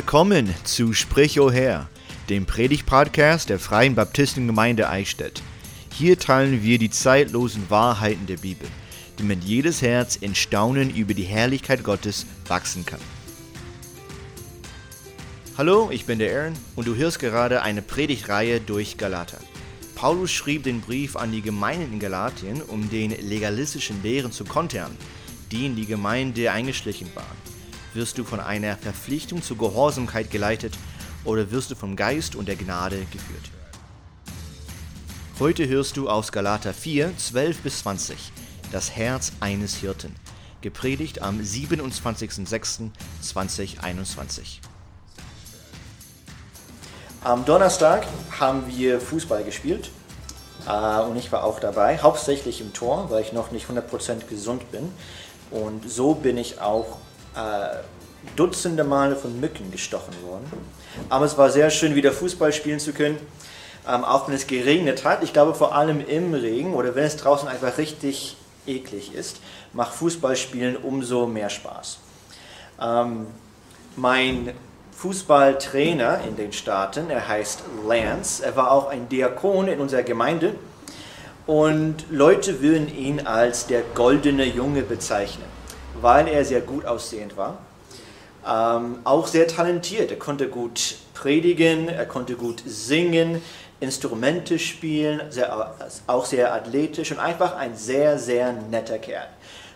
Willkommen zu Sprich O Herr, dem Predigt-Podcast der Freien Baptistengemeinde Eichstätt. Hier teilen wir die zeitlosen Wahrheiten der Bibel, damit jedes Herz in Staunen über die Herrlichkeit Gottes wachsen kann. Hallo, ich bin der Aaron und du hörst gerade eine Predigtreihe durch Galater. Paulus schrieb den Brief an die Gemeinden in Galatien, um den legalistischen Lehren zu kontern, die in die Gemeinde eingeschlichen waren. Wirst du von einer Verpflichtung zur Gehorsamkeit geleitet oder wirst du vom Geist und der Gnade geführt? Heute hörst du aus Galater 4, 12 bis 20 das Herz eines Hirten, gepredigt am 27.06.2021. Am Donnerstag haben wir Fußball gespielt äh, und ich war auch dabei, hauptsächlich im Tor, weil ich noch nicht 100% gesund bin. Und so bin ich auch äh, Dutzende Male von Mücken gestochen worden. Aber es war sehr schön, wieder Fußball spielen zu können, ähm, auch wenn es geregnet hat. Ich glaube, vor allem im Regen oder wenn es draußen einfach richtig eklig ist, macht Fußballspielen umso mehr Spaß. Ähm, mein Fußballtrainer in den Staaten, er heißt Lance, er war auch ein Diakon in unserer Gemeinde und Leute würden ihn als der goldene Junge bezeichnen weil er sehr gut aussehend war. Ähm, auch sehr talentiert. Er konnte gut predigen, er konnte gut singen, Instrumente spielen, sehr, auch sehr athletisch und einfach ein sehr, sehr netter Kerl.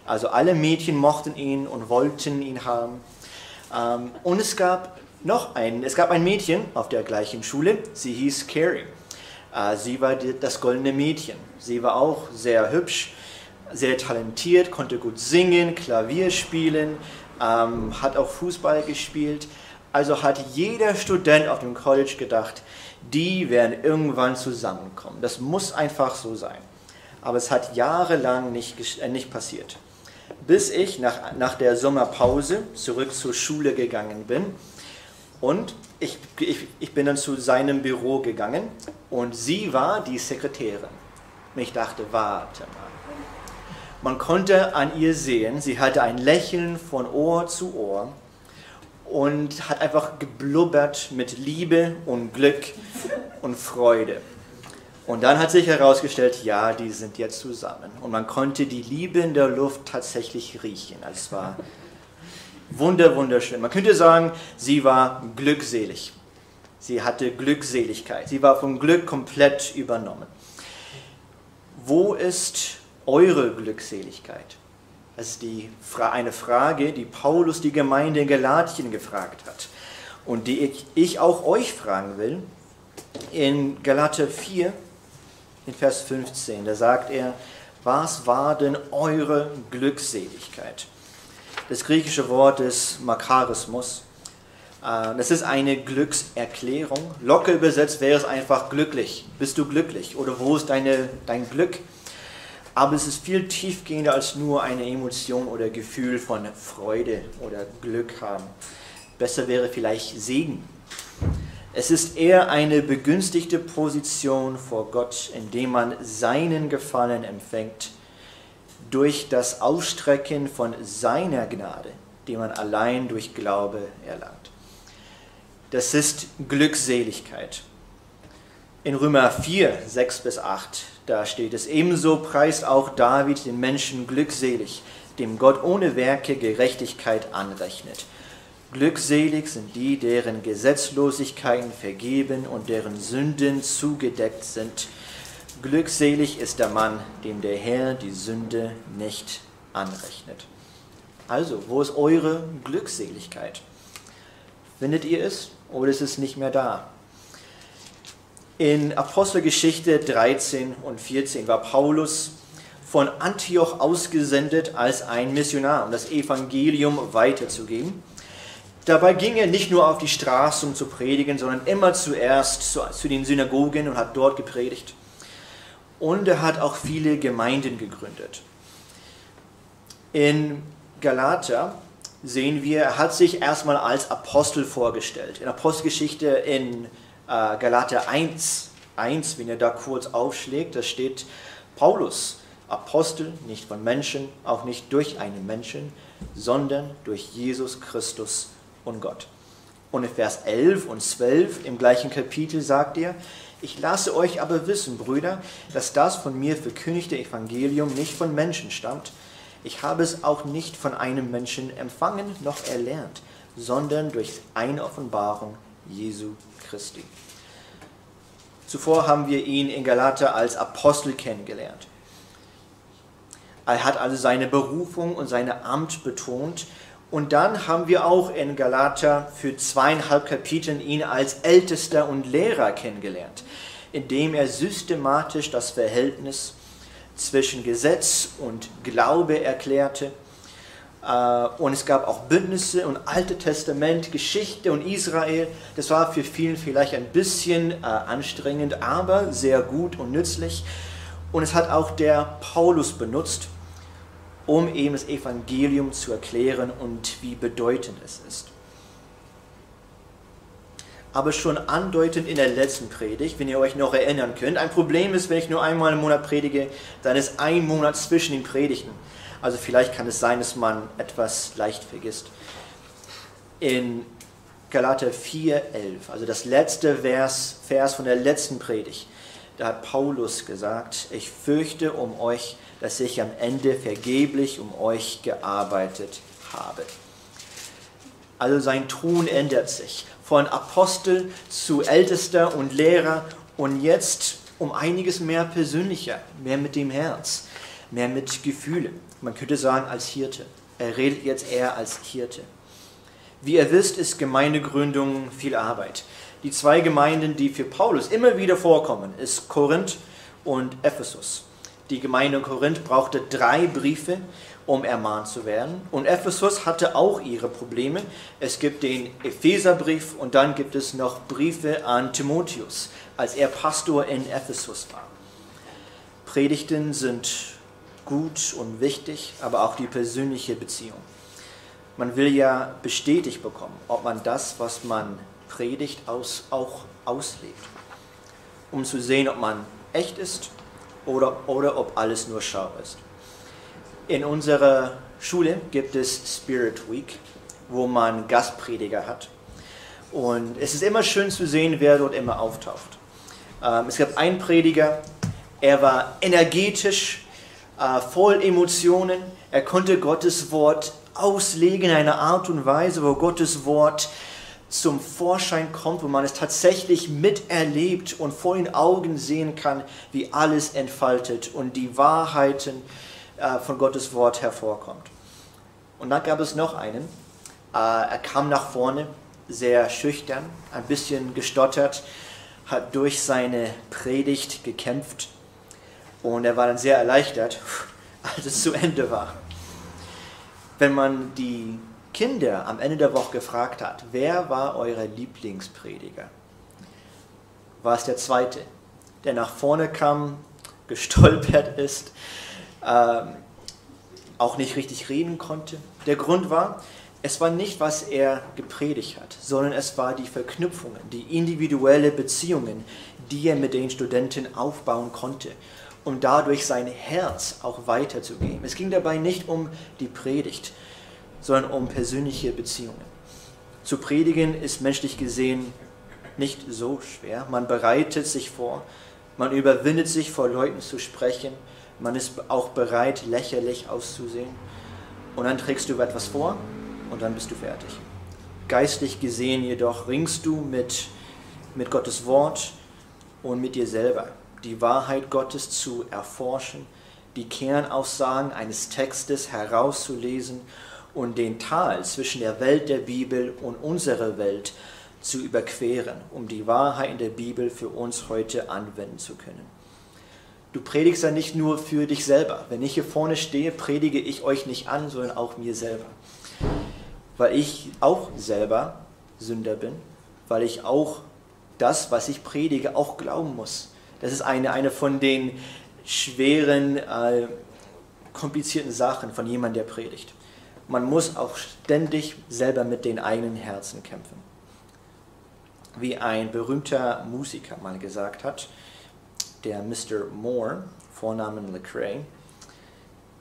Also alle Mädchen mochten ihn und wollten ihn haben. Ähm, und es gab noch ein, es gab ein Mädchen auf der gleichen Schule, sie hieß Carrie. Äh, sie war das goldene Mädchen. Sie war auch sehr hübsch sehr talentiert, konnte gut singen, Klavier spielen, ähm, hat auch Fußball gespielt. Also hat jeder Student auf dem College gedacht, die werden irgendwann zusammenkommen. Das muss einfach so sein. Aber es hat jahrelang nicht, äh, nicht passiert. Bis ich nach, nach der Sommerpause zurück zur Schule gegangen bin. Und ich, ich, ich bin dann zu seinem Büro gegangen und sie war die Sekretärin. Und ich dachte, warte mal man konnte an ihr sehen, sie hatte ein Lächeln von Ohr zu Ohr und hat einfach geblubbert mit Liebe und Glück und Freude. Und dann hat sich herausgestellt, ja, die sind jetzt zusammen. Und man konnte die Liebe in der Luft tatsächlich riechen. Also es war wunder, wunderschön. Man könnte sagen, sie war glückselig. Sie hatte Glückseligkeit. Sie war vom Glück komplett übernommen. Wo ist eure Glückseligkeit? Das ist die, eine Frage, die Paulus die Gemeinde in Galatien gefragt hat und die ich, ich auch euch fragen will. In Galater 4, in Vers 15, da sagt er, was war denn eure Glückseligkeit? Das griechische Wort ist Makarismus. Äh, das ist eine Glückserklärung. Locker übersetzt wäre es einfach glücklich. Bist du glücklich? Oder wo ist deine, dein Glück? Aber es ist viel tiefgehender als nur eine Emotion oder Gefühl von Freude oder Glück haben. Besser wäre vielleicht Segen. Es ist eher eine begünstigte Position vor Gott, indem man seinen Gefallen empfängt durch das Ausstrecken von seiner Gnade, die man allein durch Glaube erlangt. Das ist Glückseligkeit. In Römer 4, 6 bis 8 da steht es, ebenso preist auch David den Menschen glückselig, dem Gott ohne Werke Gerechtigkeit anrechnet. Glückselig sind die, deren Gesetzlosigkeiten vergeben und deren Sünden zugedeckt sind. Glückselig ist der Mann, dem der Herr die Sünde nicht anrechnet. Also, wo ist eure Glückseligkeit? Findet ihr es oder ist es nicht mehr da? In Apostelgeschichte 13 und 14 war Paulus von Antioch ausgesendet als ein Missionar, um das Evangelium weiterzugeben. Dabei ging er nicht nur auf die Straße, um zu predigen, sondern immer zuerst zu, zu den Synagogen und hat dort gepredigt. Und er hat auch viele Gemeinden gegründet. In Galater sehen wir, er hat sich erstmal als Apostel vorgestellt. In Apostelgeschichte in äh, Galater 1, 1, wenn ihr da kurz aufschlägt, da steht Paulus, Apostel, nicht von Menschen, auch nicht durch einen Menschen, sondern durch Jesus Christus und Gott. Und in Vers 11 und 12 im gleichen Kapitel sagt er, ich lasse euch aber wissen, Brüder, dass das von mir verkündigte Evangelium nicht von Menschen stammt. Ich habe es auch nicht von einem Menschen empfangen noch erlernt, sondern durch eine Offenbarung Jesu Christi. Zuvor haben wir ihn in Galater als Apostel kennengelernt. Er hat also seine Berufung und seine Amt betont. Und dann haben wir auch in Galater für zweieinhalb Kapiteln ihn als Ältester und Lehrer kennengelernt, indem er systematisch das Verhältnis zwischen Gesetz und Glaube erklärte und es gab auch Bündnisse und Alte Testament, Geschichte und Israel. Das war für viele vielleicht ein bisschen äh, anstrengend, aber sehr gut und nützlich. Und es hat auch der Paulus benutzt, um eben das Evangelium zu erklären und wie bedeutend es ist. Aber schon andeutend in der letzten Predigt, wenn ihr euch noch erinnern könnt, ein Problem ist, wenn ich nur einmal im Monat predige, dann ist ein Monat zwischen den Predigten. Also vielleicht kann es sein, dass man etwas leicht vergisst. In Galater 4,11, also das letzte Vers, Vers von der letzten Predigt, da hat Paulus gesagt, ich fürchte um euch, dass ich am Ende vergeblich um euch gearbeitet habe. Also sein Tun ändert sich. Von Apostel zu Ältester und Lehrer und jetzt um einiges mehr persönlicher, mehr mit dem Herz, mehr mit Gefühlen man könnte sagen als Hirte. Er redet jetzt eher als Hirte. Wie ihr wisst, ist Gemeindegründung viel Arbeit. Die zwei Gemeinden, die für Paulus immer wieder vorkommen, ist Korinth und Ephesus. Die Gemeinde in Korinth brauchte drei Briefe, um ermahnt zu werden. Und Ephesus hatte auch ihre Probleme. Es gibt den Epheserbrief und dann gibt es noch Briefe an Timotheus, als er Pastor in Ephesus war. Predigten sind gut und wichtig, aber auch die persönliche Beziehung. Man will ja bestätigt bekommen, ob man das, was man predigt, aus, auch auslebt, um zu sehen, ob man echt ist oder, oder ob alles nur Schau ist. In unserer Schule gibt es Spirit Week, wo man Gastprediger hat. Und es ist immer schön zu sehen, wer dort immer auftaucht. Ähm, es gab einen Prediger, er war energetisch, äh, voll Emotionen. Er konnte Gottes Wort auslegen in einer Art und Weise, wo Gottes Wort zum Vorschein kommt, wo man es tatsächlich miterlebt und vor den Augen sehen kann, wie alles entfaltet und die Wahrheiten äh, von Gottes Wort hervorkommt. Und dann gab es noch einen. Äh, er kam nach vorne, sehr schüchtern, ein bisschen gestottert, hat durch seine Predigt gekämpft und er war dann sehr erleichtert, als es zu Ende war. Wenn man die Kinder am Ende der Woche gefragt hat, wer war euer Lieblingsprediger, war es der zweite, der nach vorne kam, gestolpert ist, ähm, auch nicht richtig reden konnte. Der Grund war, es war nicht, was er gepredigt hat, sondern es war die Verknüpfungen, die individuelle Beziehungen, die er mit den Studenten aufbauen konnte um dadurch sein Herz auch weiterzugeben. Es ging dabei nicht um die Predigt, sondern um persönliche Beziehungen. Zu predigen ist menschlich gesehen nicht so schwer. Man bereitet sich vor, man überwindet sich vor Leuten zu sprechen, man ist auch bereit, lächerlich auszusehen. Und dann trägst du etwas vor und dann bist du fertig. Geistlich gesehen jedoch ringst du mit, mit Gottes Wort und mit dir selber die Wahrheit Gottes zu erforschen, die Kernaussagen eines Textes herauszulesen und den Tal zwischen der Welt der Bibel und unserer Welt zu überqueren, um die Wahrheit in der Bibel für uns heute anwenden zu können. Du predigst ja nicht nur für dich selber. Wenn ich hier vorne stehe, predige ich euch nicht an, sondern auch mir selber. Weil ich auch selber Sünder bin, weil ich auch das, was ich predige, auch glauben muss. Das ist eine, eine von den schweren, äh, komplizierten Sachen von jemandem, der predigt. Man muss auch ständig selber mit den eigenen Herzen kämpfen. Wie ein berühmter Musiker mal gesagt hat, der Mr. Moore, Vornamen Lecrae,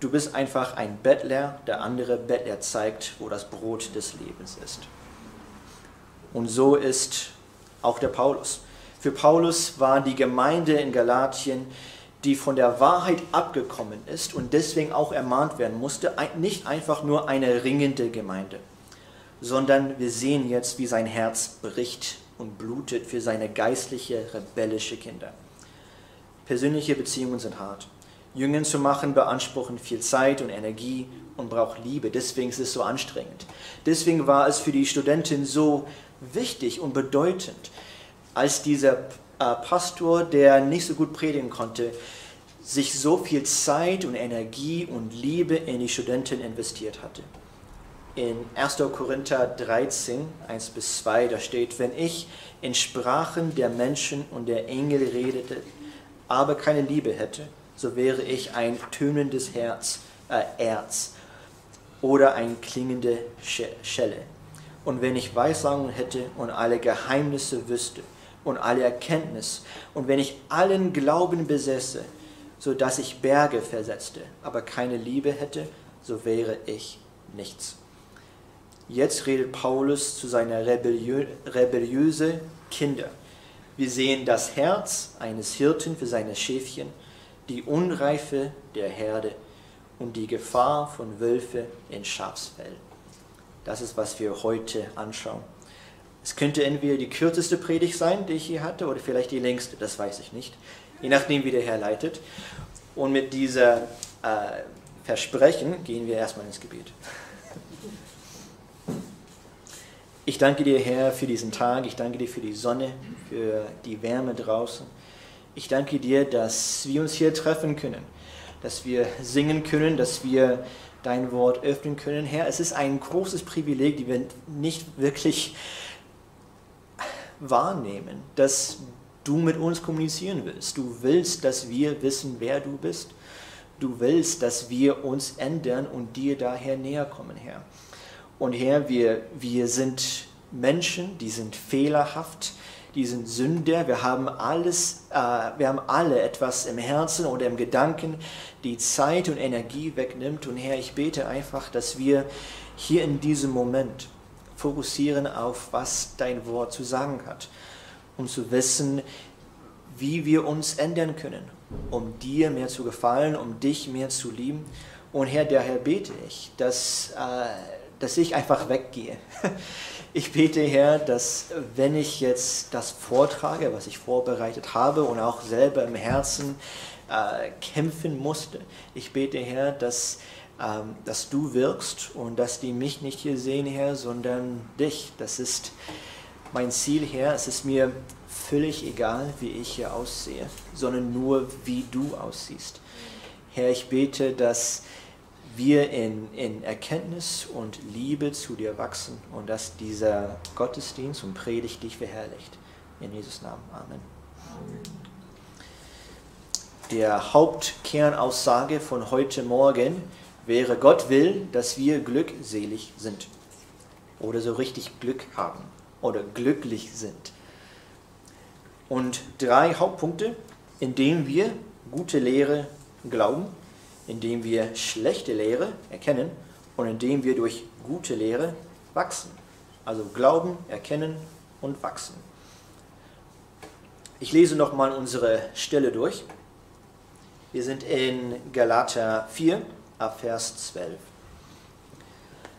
du bist einfach ein Bettler, der andere Bettler zeigt, wo das Brot des Lebens ist. Und so ist auch der Paulus. Für Paulus war die Gemeinde in Galatien, die von der Wahrheit abgekommen ist und deswegen auch ermahnt werden musste, nicht einfach nur eine ringende Gemeinde, sondern wir sehen jetzt, wie sein Herz bricht und blutet für seine geistliche, rebellische Kinder. Persönliche Beziehungen sind hart. Jüngern zu machen beanspruchen viel Zeit und Energie und braucht Liebe. Deswegen ist es so anstrengend. Deswegen war es für die Studentin so wichtig und bedeutend, als dieser äh, Pastor, der nicht so gut predigen konnte, sich so viel Zeit und Energie und Liebe in die Studentin investiert hatte. In 1. Korinther 13, 1 bis 2, da steht, wenn ich in Sprachen der Menschen und der Engel redete, aber keine Liebe hätte, so wäre ich ein tönendes Herz, äh, Erz oder ein klingende Schelle. Und wenn ich Weissagung hätte und alle Geheimnisse wüsste und alle Erkenntnis und wenn ich allen Glauben besäße, so dass ich Berge versetzte, aber keine Liebe hätte, so wäre ich nichts. Jetzt redet Paulus zu seiner rebelliö rebelliöse Kinder. Wir sehen das Herz eines Hirten für seine Schäfchen, die Unreife der Herde und die Gefahr von Wölfe in Schafsfell. Das ist, was wir heute anschauen. Es könnte entweder die kürzeste Predigt sein, die ich hier hatte, oder vielleicht die längste, das weiß ich nicht, je nachdem, wie der Herr leitet. Und mit dieser äh, Versprechen gehen wir erstmal ins Gebet. Ich danke dir, Herr, für diesen Tag. Ich danke dir für die Sonne, für die Wärme draußen. Ich danke dir, dass wir uns hier treffen können, dass wir singen können, dass wir dein Wort öffnen können. Herr, es ist ein großes Privileg, die wir nicht wirklich wahrnehmen, dass du mit uns kommunizieren willst. Du willst, dass wir wissen, wer du bist. Du willst, dass wir uns ändern und dir daher näher kommen, Herr. Und Herr, wir, wir sind Menschen, die sind fehlerhaft, die sind Sünder. Wir haben alles, äh, wir haben alle etwas im Herzen oder im Gedanken, die Zeit und Energie wegnimmt. Und Herr, ich bete einfach, dass wir hier in diesem Moment fokussieren auf, was dein Wort zu sagen hat, um zu wissen, wie wir uns ändern können, um dir mehr zu gefallen, um dich mehr zu lieben. Und Herr, daher bete ich, dass, äh, dass ich einfach weggehe. Ich bete, Herr, dass wenn ich jetzt das vortrage, was ich vorbereitet habe und auch selber im Herzen äh, kämpfen musste, ich bete, Herr, dass dass du wirkst und dass die mich nicht hier sehen, Herr, sondern dich. Das ist mein Ziel, Herr. Es ist mir völlig egal, wie ich hier aussehe, sondern nur, wie du aussiehst. Herr, ich bete, dass wir in, in Erkenntnis und Liebe zu dir wachsen und dass dieser Gottesdienst und Predigt dich verherrlicht. In Jesus Namen. Amen. Der Hauptkernaussage von heute Morgen wäre, Gott will, dass wir glückselig sind oder so richtig Glück haben oder glücklich sind. Und drei Hauptpunkte, indem wir gute Lehre glauben, indem wir schlechte Lehre erkennen und indem wir durch gute Lehre wachsen. Also glauben, erkennen und wachsen. Ich lese nochmal unsere Stelle durch. Wir sind in Galater 4, ab Vers 12.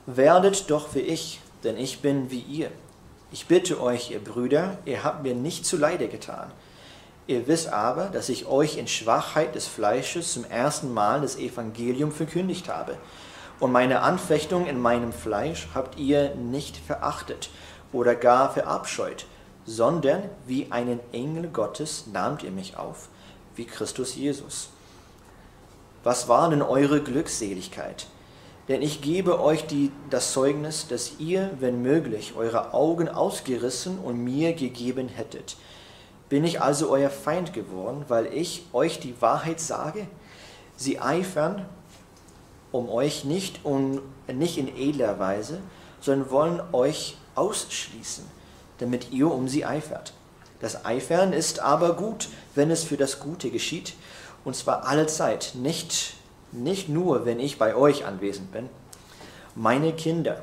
Werdet doch wie ich, denn ich bin wie ihr. Ich bitte euch, ihr Brüder, ihr habt mir nicht zuleide getan. Ihr wisst aber, dass ich euch in Schwachheit des Fleisches zum ersten Mal das Evangelium verkündigt habe. Und meine Anfechtung in meinem Fleisch habt ihr nicht verachtet oder gar verabscheut, sondern wie einen Engel Gottes nahmt ihr mich auf, wie Christus Jesus. Was war denn eure Glückseligkeit? Denn ich gebe euch die, das Zeugnis, dass ihr, wenn möglich, eure Augen ausgerissen und mir gegeben hättet. Bin ich also euer Feind geworden, weil ich euch die Wahrheit sage? Sie eifern um euch nicht, um, nicht in edler Weise, sondern wollen euch ausschließen, damit ihr um sie eifert. Das Eifern ist aber gut, wenn es für das Gute geschieht und zwar alle Zeit, nicht, nicht nur, wenn ich bei euch anwesend bin. Meine Kinder,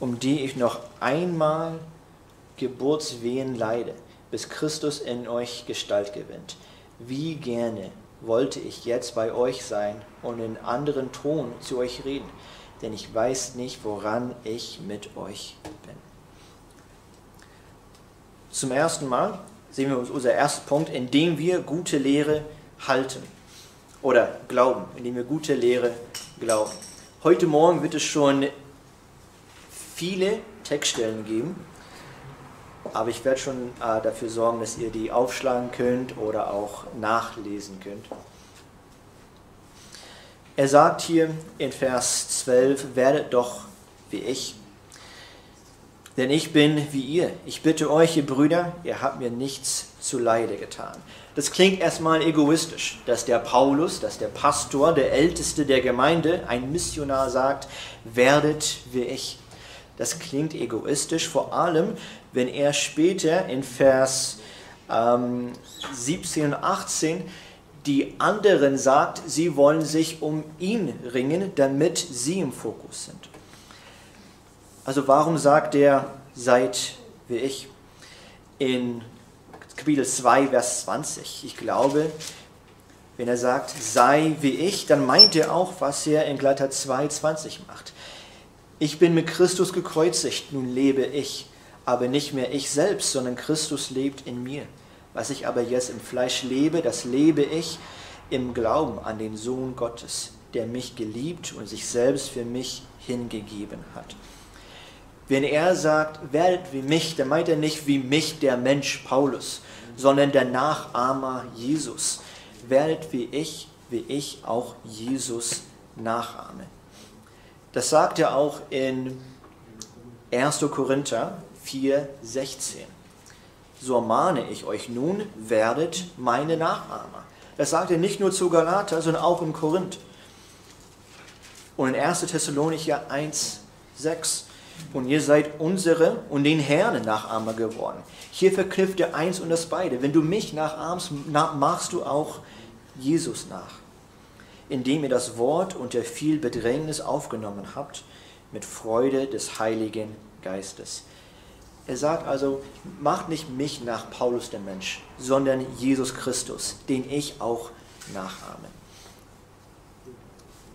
um die ich noch einmal Geburtswehen leide, bis Christus in euch Gestalt gewinnt. Wie gerne wollte ich jetzt bei euch sein und in anderen Ton zu euch reden, denn ich weiß nicht, woran ich mit euch bin. Zum ersten Mal sehen wir uns unser erster Punkt, indem wir gute Lehre halten oder glauben, indem wir gute Lehre glauben. Heute Morgen wird es schon viele Textstellen geben, aber ich werde schon äh, dafür sorgen, dass ihr die aufschlagen könnt oder auch nachlesen könnt. Er sagt hier in Vers 12, werdet doch wie ich, denn ich bin wie ihr. Ich bitte euch, ihr Brüder, ihr habt mir nichts zu Leide getan. Das klingt erstmal egoistisch, dass der Paulus, dass der Pastor, der Älteste der Gemeinde, ein Missionar sagt, werdet wie ich. Das klingt egoistisch, vor allem wenn er später in Vers ähm, 17 und 18 die anderen sagt, sie wollen sich um ihn ringen, damit sie im Fokus sind. Also warum sagt er, seid wie ich? In Kapitel 2, Vers 20. Ich glaube, wenn er sagt, sei wie ich, dann meint er auch, was er in Galater 2, 20 macht. Ich bin mit Christus gekreuzigt, nun lebe ich, aber nicht mehr ich selbst, sondern Christus lebt in mir. Was ich aber jetzt im Fleisch lebe, das lebe ich im Glauben an den Sohn Gottes, der mich geliebt und sich selbst für mich hingegeben hat. Wenn er sagt, werdet wie mich, dann meint er nicht wie mich der Mensch Paulus, sondern der Nachahmer Jesus. Werdet wie ich, wie ich auch Jesus nachahme. Das sagt er auch in 1. Korinther 4, 16. So ermahne ich euch nun, werdet meine Nachahmer. Das sagt er nicht nur zu Galater, sondern auch in Korinth. Und in 1. Thessalonicher 1, 6. Und ihr seid unsere und den Herrn Nachahmer geworden. Hier verknüpft er eins und das beide. Wenn du mich nachahmst, machst du auch Jesus nach indem ihr das Wort unter viel Bedrängnis aufgenommen habt, mit Freude des Heiligen Geistes. Er sagt also, macht nicht mich nach Paulus der Mensch, sondern Jesus Christus, den ich auch nachahme.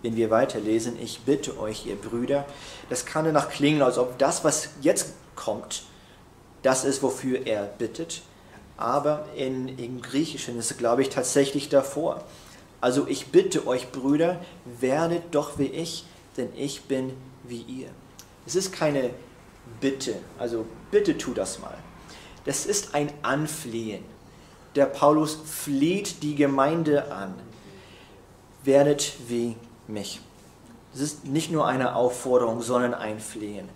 Wenn wir weiterlesen, ich bitte euch, ihr Brüder, das kann danach klingen, als ob das, was jetzt kommt, das ist, wofür er bittet. Aber in, im Griechischen ist es, glaube ich, tatsächlich davor. Also ich bitte euch, Brüder, werdet doch wie ich, denn ich bin wie ihr. Es ist keine Bitte, also bitte tu das mal. Das ist ein Anflehen. Der Paulus flieht die Gemeinde an. Werdet wie mich. Es ist nicht nur eine Aufforderung, sondern ein Flehen.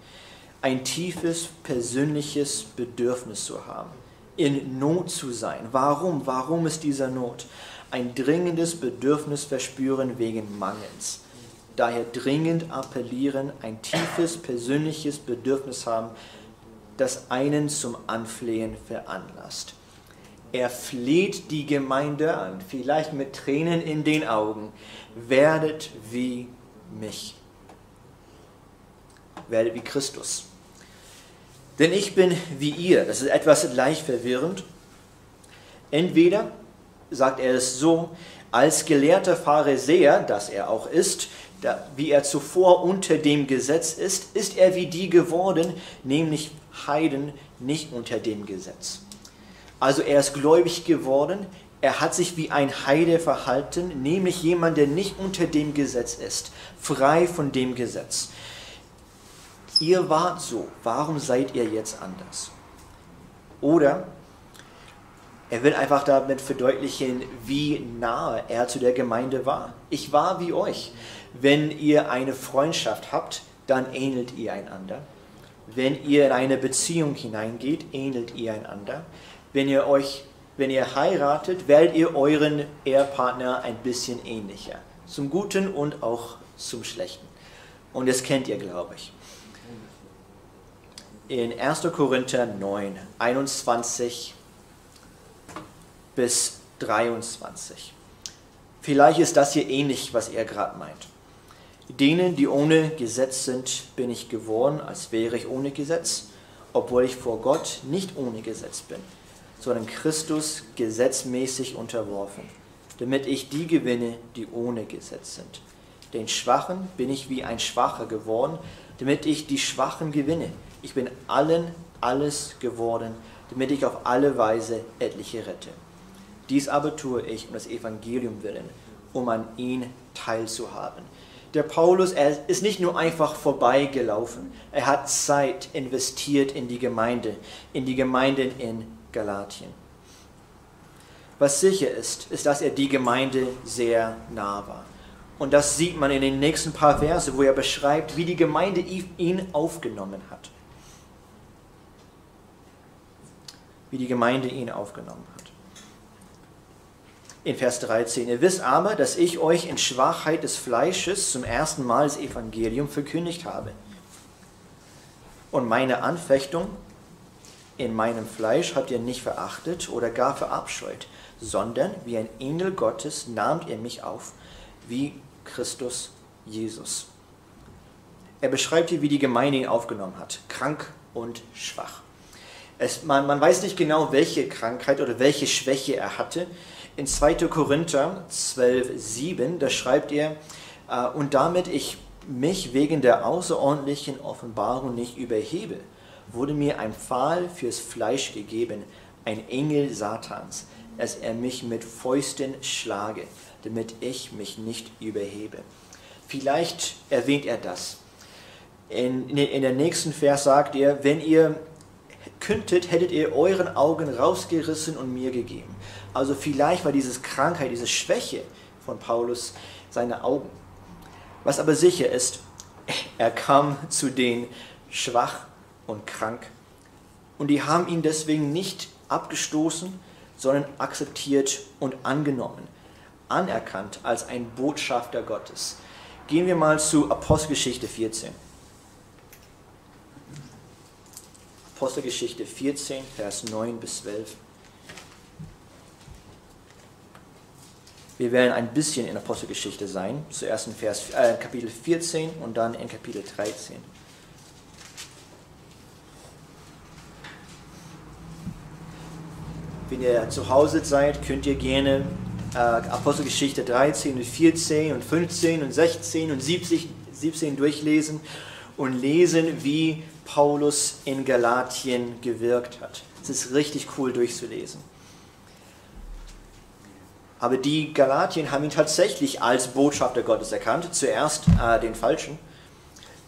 Ein tiefes persönliches Bedürfnis zu haben. In Not zu sein. Warum? Warum ist dieser Not? ein dringendes Bedürfnis verspüren wegen Mangels. Daher dringend appellieren, ein tiefes persönliches Bedürfnis haben, das einen zum Anflehen veranlasst. Er fleht die Gemeinde an, vielleicht mit Tränen in den Augen, werdet wie mich. Werdet wie Christus. Denn ich bin wie ihr. Das ist etwas leicht verwirrend. Entweder sagt er es so, als gelehrter Pharisäer, das er auch ist, da, wie er zuvor unter dem Gesetz ist, ist er wie die geworden, nämlich Heiden nicht unter dem Gesetz. Also er ist gläubig geworden, er hat sich wie ein Heide verhalten, nämlich jemand, der nicht unter dem Gesetz ist, frei von dem Gesetz. Ihr wart so, warum seid ihr jetzt anders? Oder er will einfach damit verdeutlichen, wie nahe er zu der Gemeinde war. Ich war wie euch. Wenn ihr eine Freundschaft habt, dann ähnelt ihr einander. Wenn ihr in eine Beziehung hineingeht, ähnelt ihr einander. Wenn ihr euch, wenn ihr heiratet, werdet ihr euren Ehepartner ein bisschen ähnlicher. Zum Guten und auch zum Schlechten. Und das kennt ihr, glaube ich. In 1. Korinther 9, 21 bis 23. Vielleicht ist das hier ähnlich, was er gerade meint. Denen, die ohne Gesetz sind, bin ich geworden, als wäre ich ohne Gesetz, obwohl ich vor Gott nicht ohne Gesetz bin, sondern Christus gesetzmäßig unterworfen, damit ich die gewinne, die ohne Gesetz sind. Den Schwachen bin ich wie ein Schwacher geworden, damit ich die Schwachen gewinne. Ich bin allen alles geworden, damit ich auf alle Weise etliche rette. Dies aber tue ich um das Evangelium willen, um an ihn teilzuhaben. Der Paulus, er ist nicht nur einfach vorbeigelaufen, er hat Zeit investiert in die Gemeinde, in die Gemeinden in Galatien. Was sicher ist, ist, dass er die Gemeinde sehr nah war. Und das sieht man in den nächsten paar Verse, wo er beschreibt, wie die Gemeinde ihn aufgenommen hat. Wie die Gemeinde ihn aufgenommen hat. In Vers 13, ihr wisst aber, dass ich euch in Schwachheit des Fleisches zum ersten Mal das Evangelium verkündigt habe. Und meine Anfechtung in meinem Fleisch habt ihr nicht verachtet oder gar verabscheut, sondern wie ein Engel Gottes nahmt ihr mich auf, wie Christus Jesus. Er beschreibt hier, wie die Gemeinde ihn aufgenommen hat, krank und schwach. Es, man, man weiß nicht genau, welche Krankheit oder welche Schwäche er hatte. In 2. Korinther 12, 7, da schreibt er, äh, und damit ich mich wegen der außerordentlichen Offenbarung nicht überhebe, wurde mir ein Pfahl fürs Fleisch gegeben, ein Engel Satans, dass er mich mit Fäusten schlage damit ich mich nicht überhebe. Vielleicht erwähnt er das. In, in, in der nächsten Vers sagt er, wenn ihr könntet, hättet ihr euren Augen rausgerissen und mir gegeben. Also vielleicht war diese Krankheit, diese Schwäche von Paulus seine Augen. Was aber sicher ist, er kam zu denen schwach und krank. Und die haben ihn deswegen nicht abgestoßen, sondern akzeptiert und angenommen anerkannt als ein Botschafter Gottes. Gehen wir mal zu Apostelgeschichte 14. Apostelgeschichte 14, Vers 9 bis 12. Wir werden ein bisschen in Apostelgeschichte sein, zuerst in Vers, äh, Kapitel 14 und dann in Kapitel 13. Wenn ihr zu Hause seid, könnt ihr gerne äh, Apostelgeschichte 13 und 14 und 15 und 16 und 17, 17 durchlesen und lesen, wie Paulus in Galatien gewirkt hat. Es ist richtig cool durchzulesen. Aber die Galatien haben ihn tatsächlich als Botschafter Gottes erkannt. Zuerst äh, den Falschen.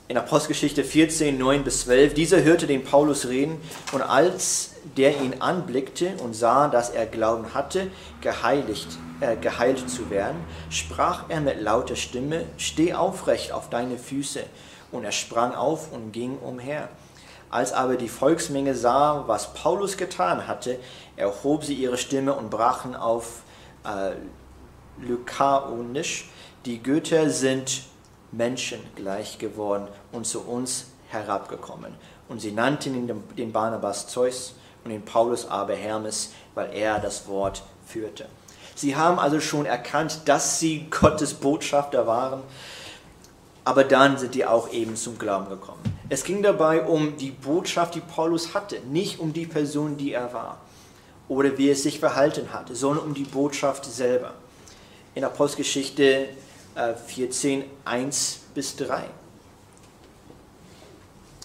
In Apostelgeschichte 14, 9 bis 12. Dieser hörte den Paulus reden und als der ihn anblickte und sah, dass er Glauben hatte, geheiligt äh, geheilt zu werden, sprach er mit lauter Stimme, steh aufrecht auf deine Füße. Und er sprang auf und ging umher. Als aber die Volksmenge sah, was Paulus getan hatte, erhob sie ihre Stimme und brachen auf äh, Lykaonisch. Die Götter sind Menschen gleich geworden und zu uns herabgekommen. Und sie nannten ihn den Barnabas Zeus und den Paulus aber Hermes, weil er das Wort führte. Sie haben also schon erkannt, dass sie Gottes Botschafter waren, aber dann sind die auch eben zum Glauben gekommen. Es ging dabei um die Botschaft, die Paulus hatte, nicht um die Person, die er war oder wie er sich verhalten hatte, sondern um die Botschaft selber. In Apostelgeschichte 14, äh, 1 bis 3.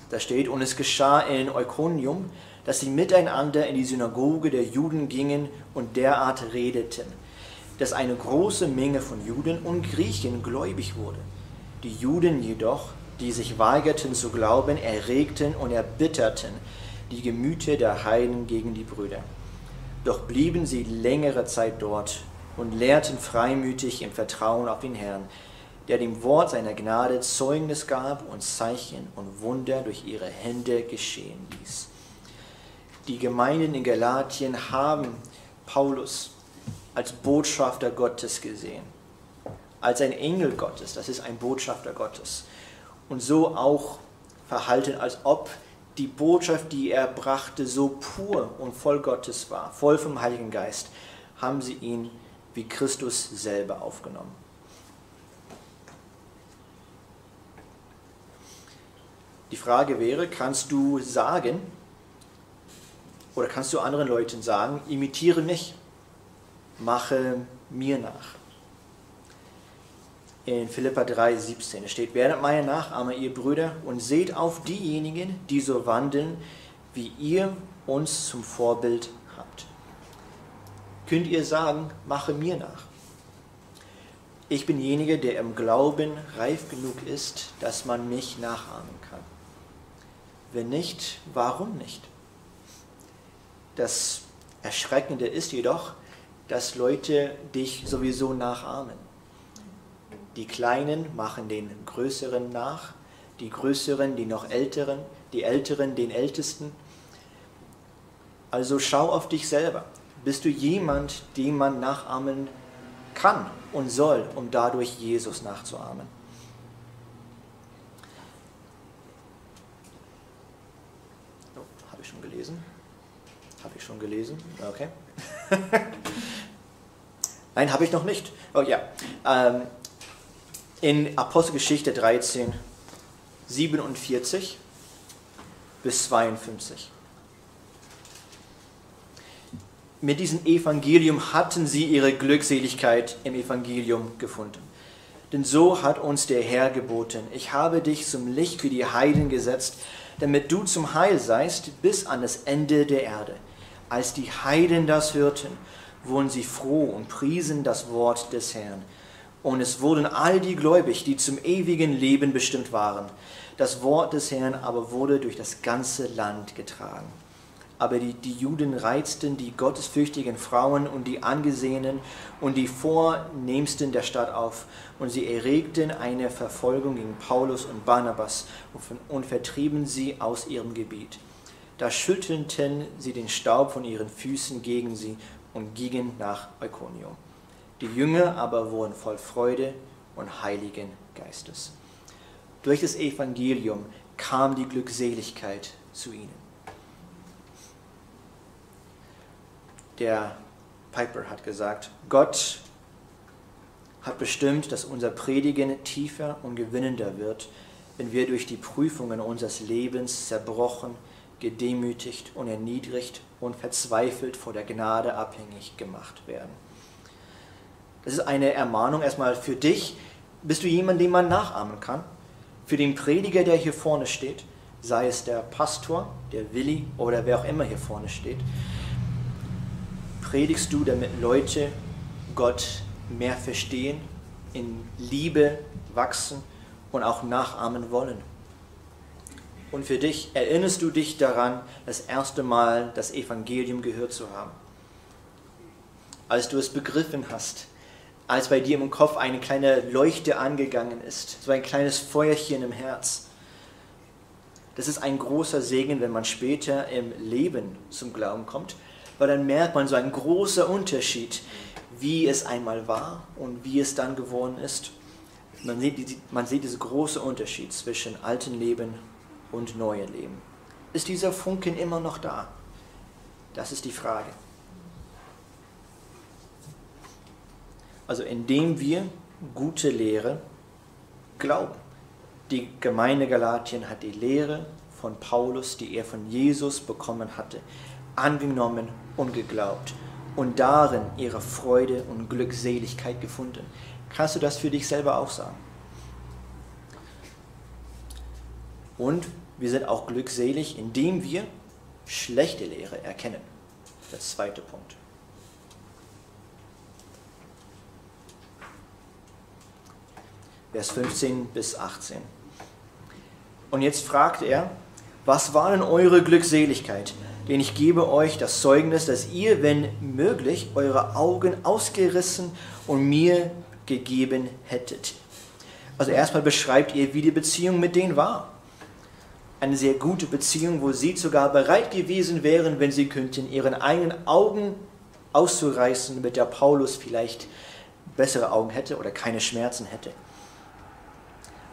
Da steht, und es geschah in Eukonium, dass sie miteinander in die Synagoge der Juden gingen und derart redeten, dass eine große Menge von Juden und Griechen gläubig wurde. Die Juden jedoch, die sich weigerten zu glauben, erregten und erbitterten die Gemüter der Heiden gegen die Brüder. Doch blieben sie längere Zeit dort und lehrten freimütig im Vertrauen auf den Herrn, der dem Wort seiner Gnade Zeugnis gab und Zeichen und Wunder durch ihre Hände geschehen ließ die Gemeinden in Galatien haben Paulus als Botschafter Gottes gesehen, als ein Engel Gottes, das ist ein Botschafter Gottes. Und so auch verhalten, als ob die Botschaft, die er brachte, so pur und voll Gottes war, voll vom Heiligen Geist, haben sie ihn wie Christus selber aufgenommen. Die Frage wäre, kannst du sagen, Oder kannst du anderen Leuten sagen, imitiere mich, mache mir nach. In Philippa 3, 17 steht, werdet meine Nachahmer, ihr Brüder, und seht auf diejenigen, die so wandeln, wie ihr uns zum Vorbild. Könnt ihr sagen, mache mir nach. Ich bin derjenige, der im Glauben reif genug ist, dass man mich nachahmen kann. Wenn nicht, warum nicht? Das Erschreckende ist jedoch, dass Leute dich sowieso nachahmen. Die Kleinen machen den Größeren nach, die Größeren die noch Älteren, die Älteren den Ältesten. Also schau auf dich selber. Bist du jemand, den man nachahmen kann und soll, um dadurch Jesus nachzuahmen? Oh, Habe ich schon gelesen? Habe ich schon gelesen? Okay. Nein, habe ich noch nicht. Oh ja. Ähm, in Apostelgeschichte 13, 47 bis 52. Mit diesem Evangelium hatten sie ihre Glückseligkeit im Evangelium gefunden. Denn so hat uns der Herr geboten, ich habe dich zum Licht für die Heiden gesetzt, damit du zum Heil seist bis an das Ende der Erde. Als die Heiden das hörten, wurden sie froh und priesen das Wort des Herrn. Und es wurden all die gläubig, die zum ewigen Leben bestimmt waren. Das Wort des Herrn aber wurde durch das ganze Land getragen. Aber die, die Juden reizten die gottesfürchtigen Frauen und die Angesehenen und die Vornehmsten der Stadt auf. Und sie erregten eine Verfolgung gegen Paulus und Barnabas und, vertrieben sie aus ihrem Gebiet. Da schüttelten sie den Staub von ihren Füßen gegen sie und gingen nach Iconium. Die Jünger aber wurden voll Freude und Heiligen Geistes. Durch das Evangelium kam die Glückseligkeit zu ihnen. Der Piper hat gesagt, Gott hat bestimmt, dass unser Predigen tiefer und gewinnender wird, wenn wir durch die Prüfungen unseres Lebens zerbrochen, gedemütigt und erniedrigt und verzweifelt vor der Gnade abhängig gemacht werden. Das ist eine Ermahnung erstmal für dich. Bist du jemand, den man nachahmen kann? Für den Prediger, der hier vorne steht, sei es der Pastor, der Willi oder wer auch immer hier vorne steht, predigst du, damit Leute Gott mehr verstehen, in Liebe wachsen und auch nachahmen wollen. Und für dich erinnerst du dich daran, das erste Mal das Evangelium gehört zu haben. Als du es begriffen hast, als bei dir im Kopf eine kleine Leuchte angegangen ist, so ein kleines Feuerchen im Herz. Das ist ein großer Segen, wenn man später im Leben zum Glauben kommt, weil dann merkt man so einen großen Unterschied, wie es einmal war und wie es dann geworden ist. Man sieht, man sieht diesen großen Unterschied zwischen altem Leben und neue Leben. Ist dieser Funken immer noch da? Das ist die Frage. Also indem wir gute Lehre glauben. Die Gemeinde Galatien hat die Lehre von Paulus, die er von Jesus bekommen hatte, angenommen und geglaubt und darin ihre Freude und Glückseligkeit gefunden. Kannst du das für dich selber auch sagen? Und wir sind auch glückselig, indem wir schlechte Lehre erkennen. Der zweite Punkt. Vers 15 bis 18. Und jetzt fragt er, was war denn eure Glückseligkeit? Denn ich gebe euch das Zeugnis, dass ihr, wenn möglich, eure Augen ausgerissen und mir gegeben hättet. Also erstmal beschreibt ihr, wie die Beziehung mit denen war eine sehr gute Beziehung, wo sie sogar bereit gewesen wären, wenn sie könnten, ihren eigenen Augen auszureißen, damit der Paulus vielleicht bessere Augen hätte oder keine Schmerzen hätte.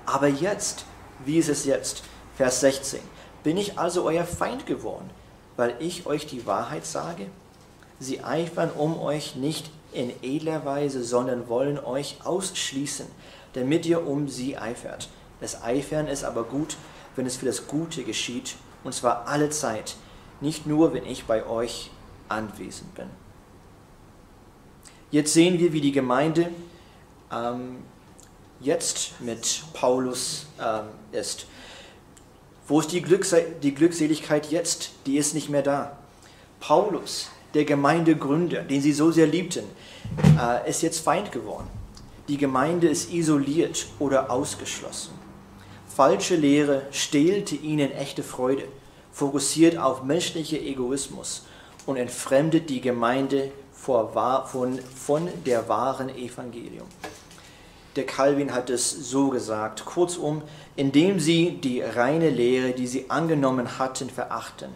Aber jetzt, wie ist es jetzt? Vers 16. Bin ich also euer Feind geworden, weil ich euch die Wahrheit sage? Sie eifern um euch nicht in edler Weise, sondern wollen euch ausschließen, damit ihr um sie eifert. Das Eifern ist aber gut, wenn es für das Gute geschieht, und zwar alle Zeit, nicht nur, wenn ich bei euch anwesend bin. Jetzt sehen wir, wie die Gemeinde ähm, jetzt mit Paulus ähm, ist. Wo ist die, Glückse die Glückseligkeit jetzt? Die ist nicht mehr da. Paulus, der Gemeindegründer, den sie so sehr liebten, äh, ist jetzt Feind geworden. Die Gemeinde ist isoliert oder ausgeschlossen. Falsche Lehre stehlte ihnen echte Freude, fokussiert auf menschlichen Egoismus und entfremdet die Gemeinde von, von der wahren Evangelium. Der Calvin hat es so gesagt, kurzum, indem sie die reine Lehre, die sie angenommen hatten, verachten,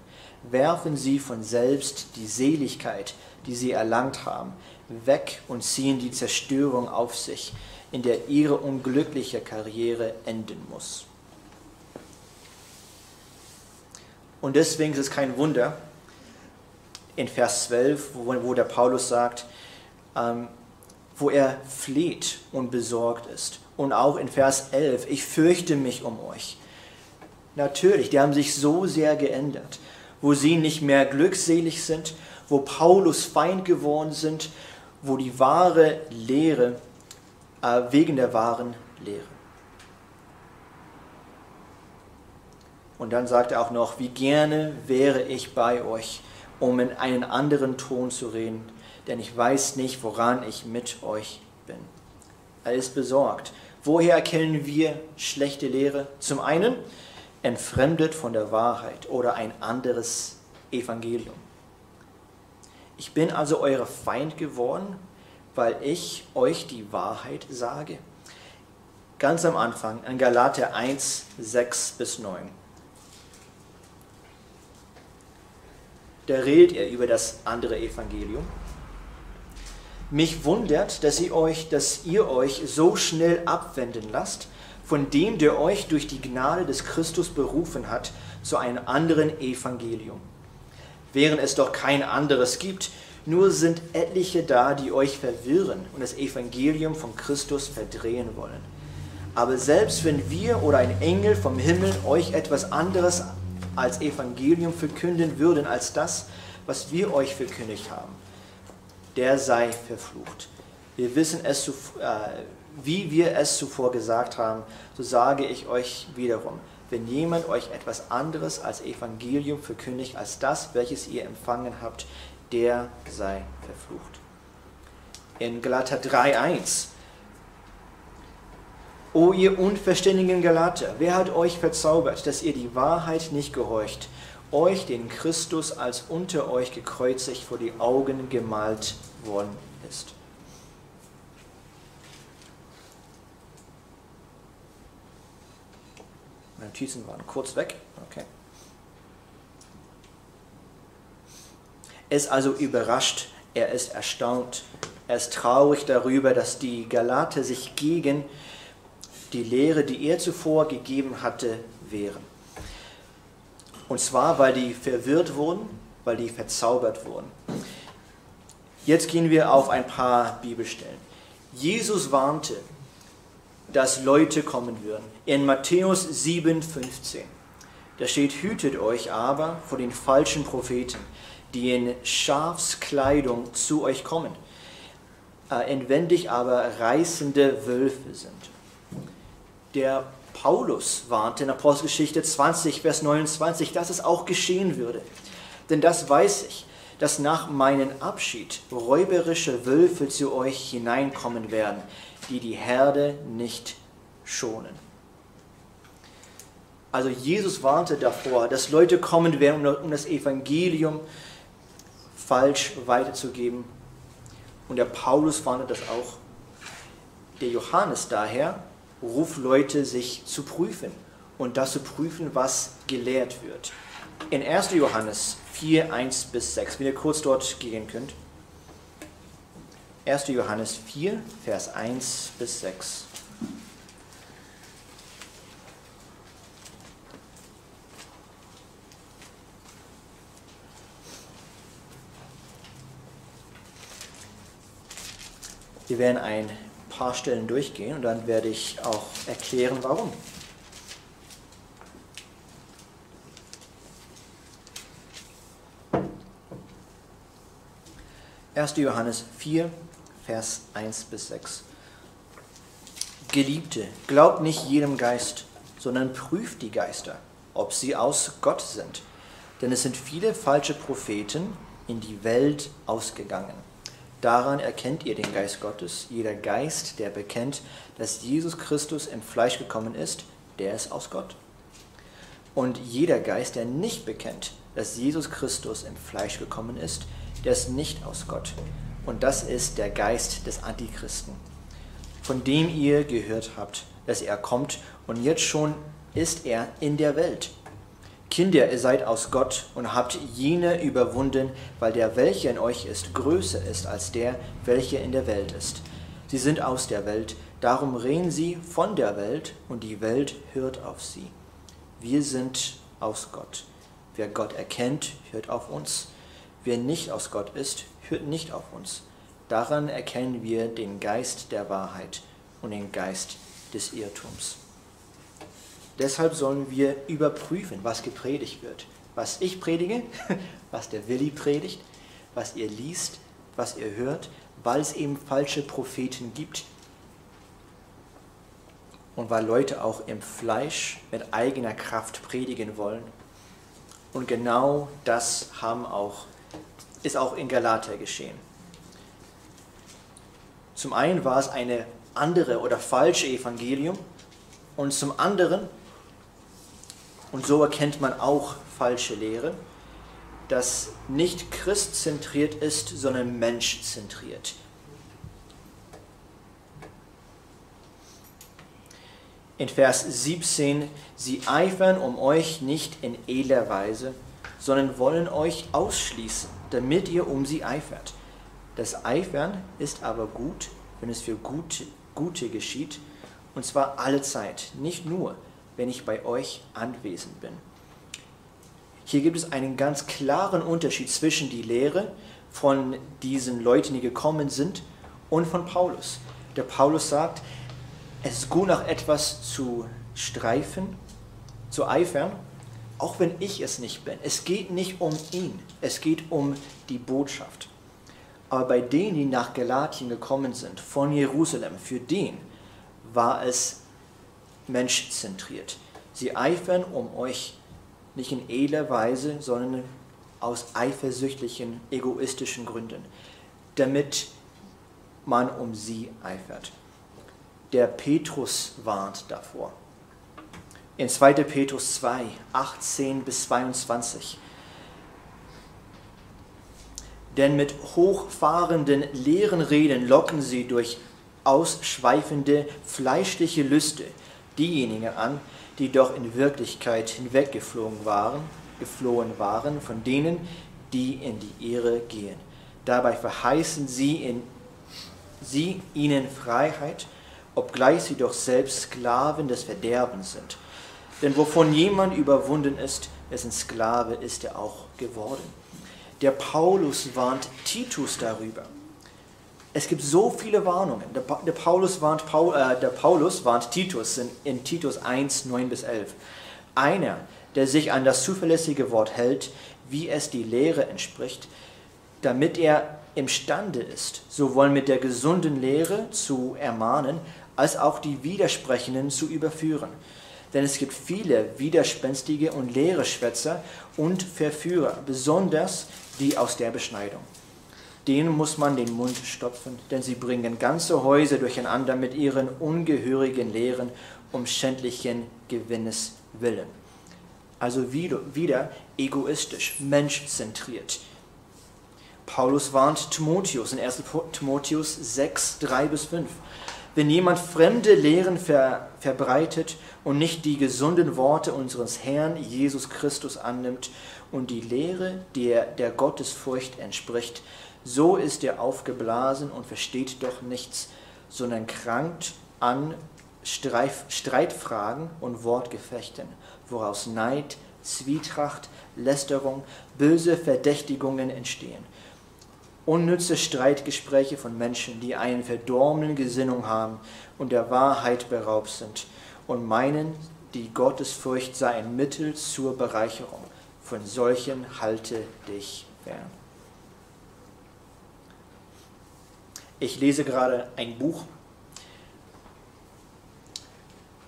werfen sie von selbst die Seligkeit, die sie erlangt haben, weg und ziehen die Zerstörung auf sich, in der ihre unglückliche Karriere enden muss. Und deswegen ist es kein Wunder, in Vers 12, wo, der Paulus sagt, ähm, wo er fleht und besorgt ist. Und auch in Vers 11, ich fürchte mich um euch. Natürlich, die haben sich so sehr geändert, wo sie nicht mehr glückselig sind, wo Paulus Feind geworden sind, wo die wahre Lehre äh, wegen der wahren Lehre. Und dann sagt er auch noch, wie gerne wäre ich bei euch, um in einen anderen Ton zu reden, denn ich weiß nicht, woran ich mit euch bin. Er ist besorgt. Woher erkennen wir schlechte Lehre? Zum einen entfremdet von der Wahrheit oder ein anderes Evangelium. Ich bin also euer Feind geworden, weil ich euch die Wahrheit sage. Ganz am Anfang, in Galater 1, 6 bis 9. da redet er über das andere Evangelium. Mich wundert, dass ihr euch, dass ihr euch so schnell abwenden lasst von dem, der euch durch die Gnade des Christus berufen hat, zu einem anderen Evangelium. Während es doch kein anderes gibt, nur sind etliche da, die euch verwirren und das Evangelium von Christus verdrehen wollen. Aber selbst wenn wir oder ein Engel vom Himmel euch etwas anderes als Evangelium verkünden würden als das, was wir euch verkündigt haben, der sei verflucht. Wir wissen es, äh, wie wir es zuvor gesagt haben, so sage ich euch wiederum, wenn jemand euch etwas anderes als Evangelium verkündigt als das, welches ihr empfangen habt, der sei verflucht. In Galater 3,1 O ihr unverständigen Galater, wer hat euch verzaubert, dass ihr die Wahrheit nicht gehorcht, euch den Christus als unter euch gekreuzigt vor die Augen gemalt worden ist? Meine Notizen waren kurz weg. Okay. Er ist also überrascht, er ist erstaunt, er ist traurig darüber, dass die Galater sich gegen die Lehre, die er zuvor gegeben hatte, wehren. Und zwar, weil die verwirrt wurden, weil die verzaubert wurden. Jetzt gehen wir auf ein paar Bibelstellen. Jesus warnte, dass Leute kommen würden. In Matthäus 7,15. Da steht, hütet euch aber vor den falschen Propheten, die in Schafskleidung zu euch kommen, äh, inwendig aber reißende Wölfe sind der Paulus warnte in Apostelgeschichte 20, Vers 29, dass es auch geschehen würde. Denn das weiß ich, dass nach meinem Abschied räuberische Wölfe zu euch hineinkommen werden, die die Herde nicht schonen. Also Jesus warnte davor, dass Leute kommen werden, um das Evangelium falsch weiterzugeben. Und der Paulus warnte das auch. Der Johannes daher ruft Leute, sich zu prüfen und das zu prüfen, was gelehrt wird. In 1. Johannes 4, 1 bis 6, wenn ihr kurz dort gehen könnt. 1. Johannes 4, Vers 1 bis 6. Wir werden ein paar Stellen durchgehen und dann werde ich auch erklären, warum. 1. Johannes 4, Vers 1 bis 6. Geliebte, glaubt nicht jedem Geist, sondern prüft die Geister, ob sie aus Gott sind. Denn es sind viele falsche Propheten in die Welt ausgegangen. Daran erkennt ihr den Geist Gottes. Jeder Geist, der bekennt, dass Jesus Christus im Fleisch gekommen ist, der ist aus Gott. Und jeder Geist, der nicht bekennt, dass Jesus Christus im Fleisch gekommen ist, der ist nicht aus Gott. Und das ist der Geist des Antichristen, von dem ihr gehört habt, dass er kommt und jetzt schon ist er in der Welt. Kinder, ihr seid aus Gott und habt jene überwunden, weil der, welcher in euch ist, größer ist als der, welcher in der Welt ist. Sie sind aus der Welt, darum reden sie von der Welt und die Welt hört auf sie. Wir sind aus Gott. Wer Gott erkennt, hört auf uns. Wer nicht aus Gott ist, hört nicht auf uns. Daran erkennen wir den Geist der Wahrheit und den Geist des Irrtums. Deshalb sollen wir überprüfen, was gepredigt wird. Was ich predige, was der Willi predigt, was ihr liest, was ihr hört, weil es eben falsche Propheten gibt. Und weil Leute auch im Fleisch mit eigener Kraft predigen wollen. Und genau das haben auch, ist auch in Galater geschehen. Zum einen war es eine andere oder falsche Evangelium und zum anderen und so erkennt man auch falsche Lehre, das nicht christzentriert ist, sondern menschzentriert. In Vers 17, sie eifern um euch nicht in edler Weise, sondern wollen euch ausschließen, damit ihr um sie eifert. Das Eifern ist aber gut, wenn es für Gute, Gute geschieht, und zwar alle Zeit, nicht nur, wenn ich bei euch anwesend bin. Hier gibt es einen ganz klaren Unterschied zwischen die Lehre von diesen Leuten, die gekommen sind, und von Paulus. Der Paulus sagt, es ist gut nach etwas zu streifen, zu eifern, auch wenn ich es nicht bin. Es geht nicht um ihn, es geht um die Botschaft. Aber bei denen, die nach Galatien gekommen sind, von Jerusalem, für den war es menschzentriert. Sie eifern um euch nicht in edler Weise, sondern aus eifersüchtlichen, egoistischen Gründen, damit man um sie eifert. Der Petrus warnt davor. In 2. Petrus 2, 18 bis 22. Denn mit hochfahrenden leeren Reden locken sie durch ausschweifende fleischliche Lüste diejenigen an, die doch in Wirklichkeit hinweggeflogen waren, geflohen waren von denen, die in die Ehre gehen. Dabei verheißen sie, in, sie ihnen Freiheit, obgleich sie doch selbst Sklaven des Verderbens sind. Denn wovon jemand überwunden ist, dessen Sklave ist er auch geworden. Der Paulus warnt Titus darüber es gibt so viele Warnungen. Der, der Paulus, warnt, Paul, äh, der Paulus warnt Titus in, in Titus 1, 9 bis 11. Einer, der sich an das zuverlässige Wort hält, wie es die Lehre entspricht, damit er imstande ist, sowohl mit der gesunden Lehre zu ermahnen, als auch die Widersprechenden zu überführen. Denn es gibt viele widerspenstige und leere Schwätzer und Verführer, besonders die aus der Beschneidung denen muss man den Mund stopfen, denn sie bringen ganze Häuser durcheinander mit ihren ungehörigen Lehren um schändlichen Gewinnes willen. Also wieder, egoistisch, menschzentriert. Paulus warnt Timotheus in 1. Timotheus 6, 3 bis 5. Wenn jemand fremde Lehren ver, verbreitet und nicht die gesunden Worte unseres Herrn Jesus Christus annimmt und die Lehre, die der, der Gottesfurcht entspricht, so ist er aufgeblasen und versteht doch nichts, sondern krankt an Streif, Streitfragen und Wortgefechten, woraus Neid, Zwietracht, Lästerung, böse Verdächtigungen entstehen. Unnütze Streitgespräche von Menschen, die eine verdorbene Gesinnung haben und der Wahrheit beraubt sind und meinen, die Gottesfurcht sei ein Mittel zur Bereicherung. Von solchen halte dich fern. Ich lese gerade ein Buch.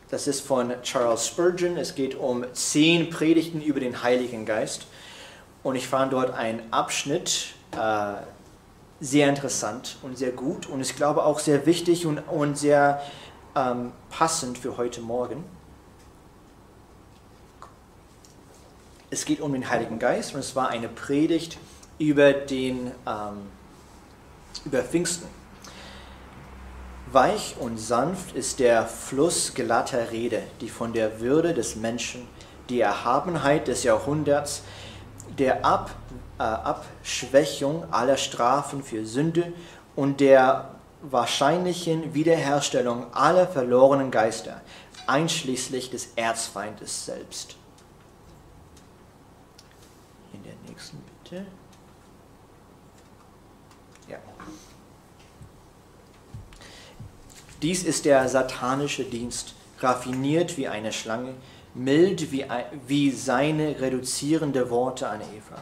Das ist von Charles Spurgeon. Es geht um zehn Predigten über den Heiligen Geist. Und ich fand dort einen Abschnitt äh, sehr interessant und sehr gut und ich glaube auch sehr wichtig und, und sehr ähm, passend für heute Morgen. Es geht um den Heiligen Geist und es war eine Predigt über den ähm, über Pfingsten. Weich und sanft ist der Fluss glatter Rede, die von der Würde des Menschen, die Erhabenheit des Jahrhunderts, der Ab, Abschwächung aller Strafen für Sünde und der wahrscheinlichen Wiederherstellung aller verlorenen Geister, einschließlich des Erzfeindes selbst. In der nächsten bitte. Ja. Dies ist der satanische Dienst, raffiniert wie eine Schlange, mild wie, wie seine reduzierende Worte an Eva.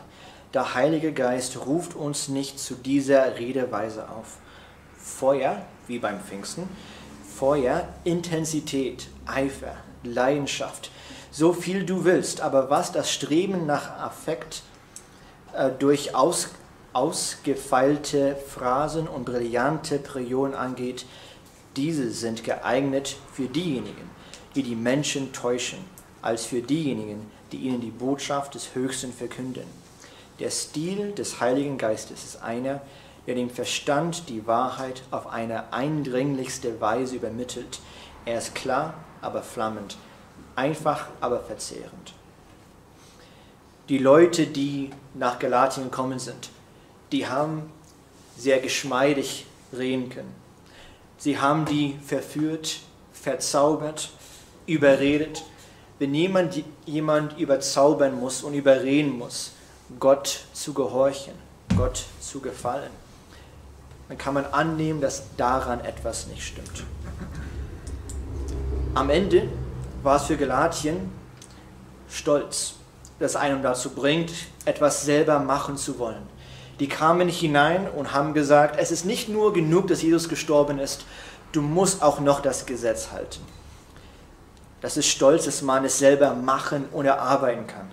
Der Heilige Geist ruft uns nicht zu dieser Redeweise auf. Feuer, wie beim Pfingsten, Feuer, Intensität, Eifer, Leidenschaft, so viel du willst, aber was das Streben nach Affekt äh, durch aus, ausgefeilte Phrasen und brillante Prionen angeht, diese sind geeignet für diejenigen, die die Menschen täuschen, als für diejenigen, die ihnen die Botschaft des Höchsten verkünden. Der Stil des Heiligen Geistes ist einer, der dem Verstand die Wahrheit auf eine eindringlichste Weise übermittelt. Er ist klar, aber flammend, einfach, aber verzehrend. Die Leute, die nach Galatien gekommen sind, die haben sehr geschmeidig reden können. Sie haben die verführt, verzaubert, überredet. Wenn jemand, jemand überzaubern muss und überreden muss, Gott zu gehorchen, Gott zu gefallen, dann kann man annehmen, dass daran etwas nicht stimmt. Am Ende war es für Galatien Stolz, das einen dazu bringt, etwas selber machen zu wollen die kamen hinein und haben gesagt, es ist nicht nur genug, dass Jesus gestorben ist, du musst auch noch das Gesetz halten. Das ist Stolz, dass man es selber machen und erarbeiten kann.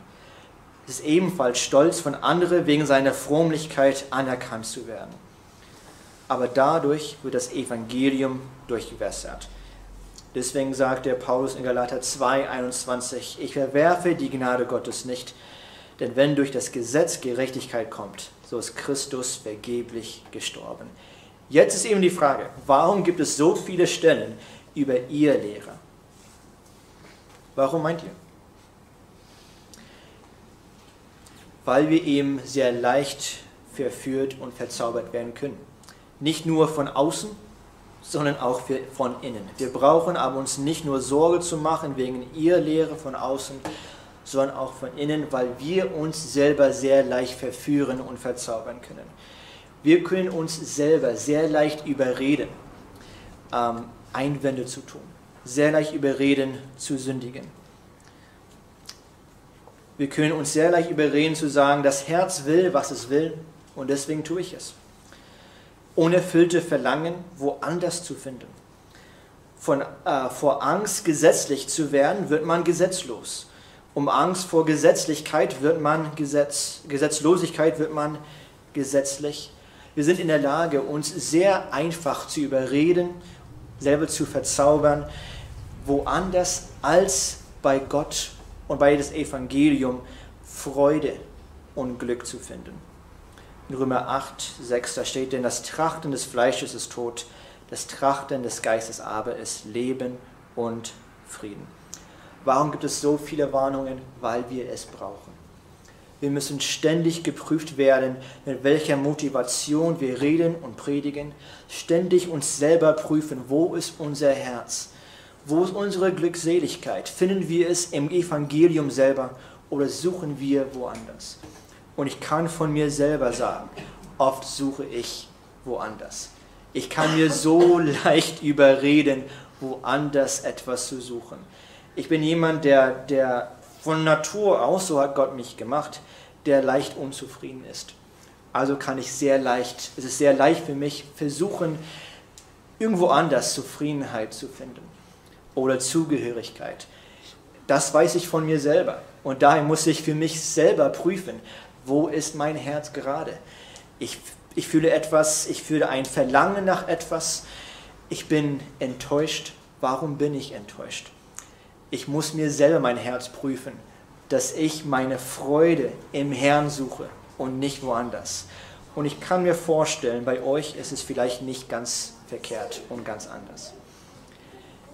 Ist ebenfalls Stolz von anderen wegen seiner Frömmlichkeit anerkannt zu werden. Aber dadurch wird das Evangelium durchgewässert. Deswegen sagt der Paulus in Galater 2,21, ich verwerfe die Gnade Gottes nicht, denn wenn durch das Gesetz Gerechtigkeit kommt, so ist Christus vergeblich gestorben. Jetzt ist eben die Frage, warum gibt es so viele Stellen über ihr Lehrer? Warum meint ihr? Weil wir eben sehr leicht verführt und verzaubert werden können. Nicht nur von außen, sondern auch von innen. Wir brauchen aber uns nicht nur Sorge zu machen wegen ihr Lehre von außen, sondern auch von innen, weil wir uns selber sehr leicht verführen und verzaubern können. Wir können uns selber sehr leicht überreden, ähm, Einwände zu tun, sehr leicht überreden zu sündigen. Wir können uns sehr leicht überreden zu sagen, das Herz will, was es will und deswegen tue ich es. Unerfüllte Verlangen woanders zu finden. Von, äh, vor Angst, gesetzlich zu werden, wird man gesetzlos um Angst vor Gesetzlichkeit wird man Gesetz, Gesetzlosigkeit wird man gesetzlich. Wir sind in der Lage, uns sehr einfach zu überreden, selber zu verzaubern, woanders als bei Gott und bei das Evangelium Freude und Glück zu finden. In Römer 8, 6, da steht denn, das Trachten des Fleisches ist Tod, das Trachten des Geistes aber ist Leben und Frieden. Warum gibt es so viele Warnungen? Weil wir es brauchen. Wir müssen ständig geprüft werden, mit welcher Motivation wir reden und predigen. Ständig uns selber prüfen, wo ist unser Herz? Wo ist unsere Glückseligkeit? Finden wir es im Evangelium selber oder suchen wir woanders? Und ich kann von mir selber sagen, oft suche ich woanders. Ich kann mir so leicht überreden, woanders etwas zu suchen. Ich bin jemand, der, der von Natur aus, so hat Gott mich gemacht, der leicht unzufrieden ist. Also kann ich sehr leicht, es ist sehr leicht für mich, versuchen, irgendwo anders Zufriedenheit zu finden oder Zugehörigkeit. Das weiß ich von mir selber. Und daher muss ich für mich selber prüfen, wo ist mein Herz gerade. Ich, ich fühle etwas, ich fühle ein Verlangen nach etwas. Ich bin enttäuscht. Warum bin ich enttäuscht? Ich muss mir selber mein Herz prüfen, dass ich meine Freude im Herrn suche und nicht woanders. Und ich kann mir vorstellen, bei euch ist es vielleicht nicht ganz verkehrt und ganz anders.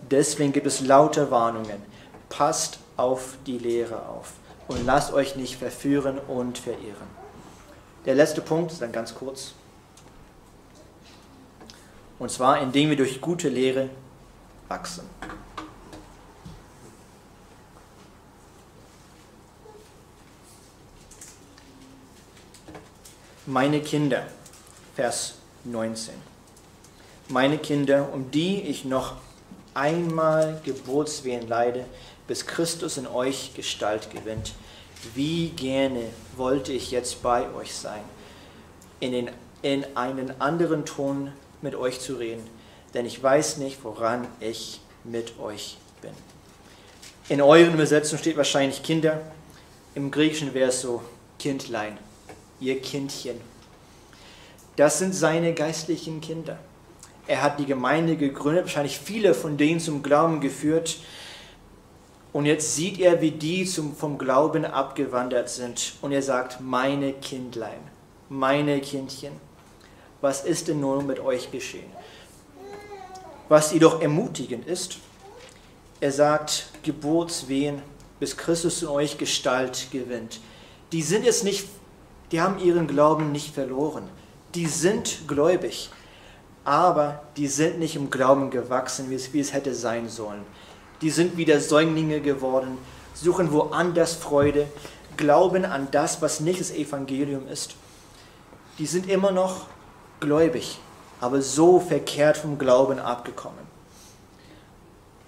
Deswegen gibt es laute Warnungen. Passt auf die Lehre auf und lasst euch nicht verführen und verirren. Der letzte Punkt ist dann ganz kurz. Und zwar, indem wir durch gute Lehre wachsen. Meine Kinder, Vers 19. Meine Kinder, um die ich noch einmal Geburtswehen leide, bis Christus in euch Gestalt gewinnt. Wie gerne wollte ich jetzt bei euch sein, in, den, in einen anderen Ton mit euch zu reden, denn ich weiß nicht, woran ich mit euch bin. In euren Übersetzungen steht wahrscheinlich Kinder, im Griechischen wäre es so Kindlein, ihr Kindchen. Das sind seine geistlichen Kinder. Er hat die Gemeinde gegründet, wahrscheinlich viele von denen zum Glauben geführt. Und jetzt sieht er, wie die zum, vom Glauben abgewandert sind. Und er sagt, meine Kindlein, meine Kindchen, was ist denn nun mit euch geschehen? Was jedoch ermutigend ist, er sagt, Geburtswehen, bis Christus in euch Gestalt gewinnt. Die sind jetzt nicht, die haben ihren Glauben nicht verloren. Die sind gläubig aber die sind nicht im Glauben gewachsen, wie es, wie es hätte sein sollen. Die sind wieder Säuglinge geworden, suchen woanders Freude, glauben an das, was nicht das Evangelium ist. Die sind immer noch gläubig, aber so verkehrt vom Glauben abgekommen.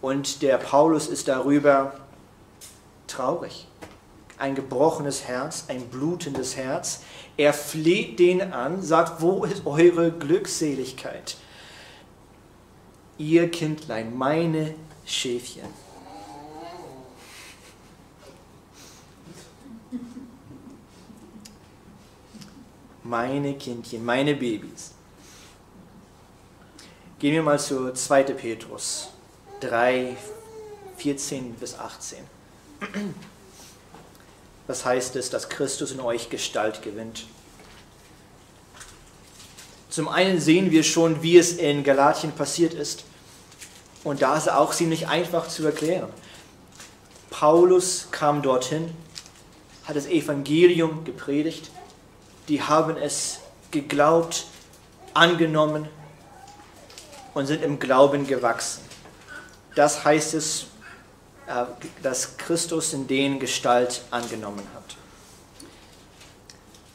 Und der Paulus ist darüber traurig. Ein gebrochenes Herz, ein blutendes Herz. Er fleht den an, sagt, wo ist eure Glückseligkeit? Ihr Kindlein, meine Schäfchen. Meine Kindchen, meine Babys. Gehen wir mal zu 2. Petrus 3, 14 bis 18. Was heißt es, dass Christus in euch Gestalt gewinnt? Zum einen sehen wir schon, wie es in Galatien passiert ist. Und da ist auch ziemlich einfach zu erklären. Paulus kam dorthin, hat das Evangelium gepredigt. Die haben es geglaubt, angenommen und sind im Glauben gewachsen. Das heißt es dass Christus in denen Gestalt angenommen hat.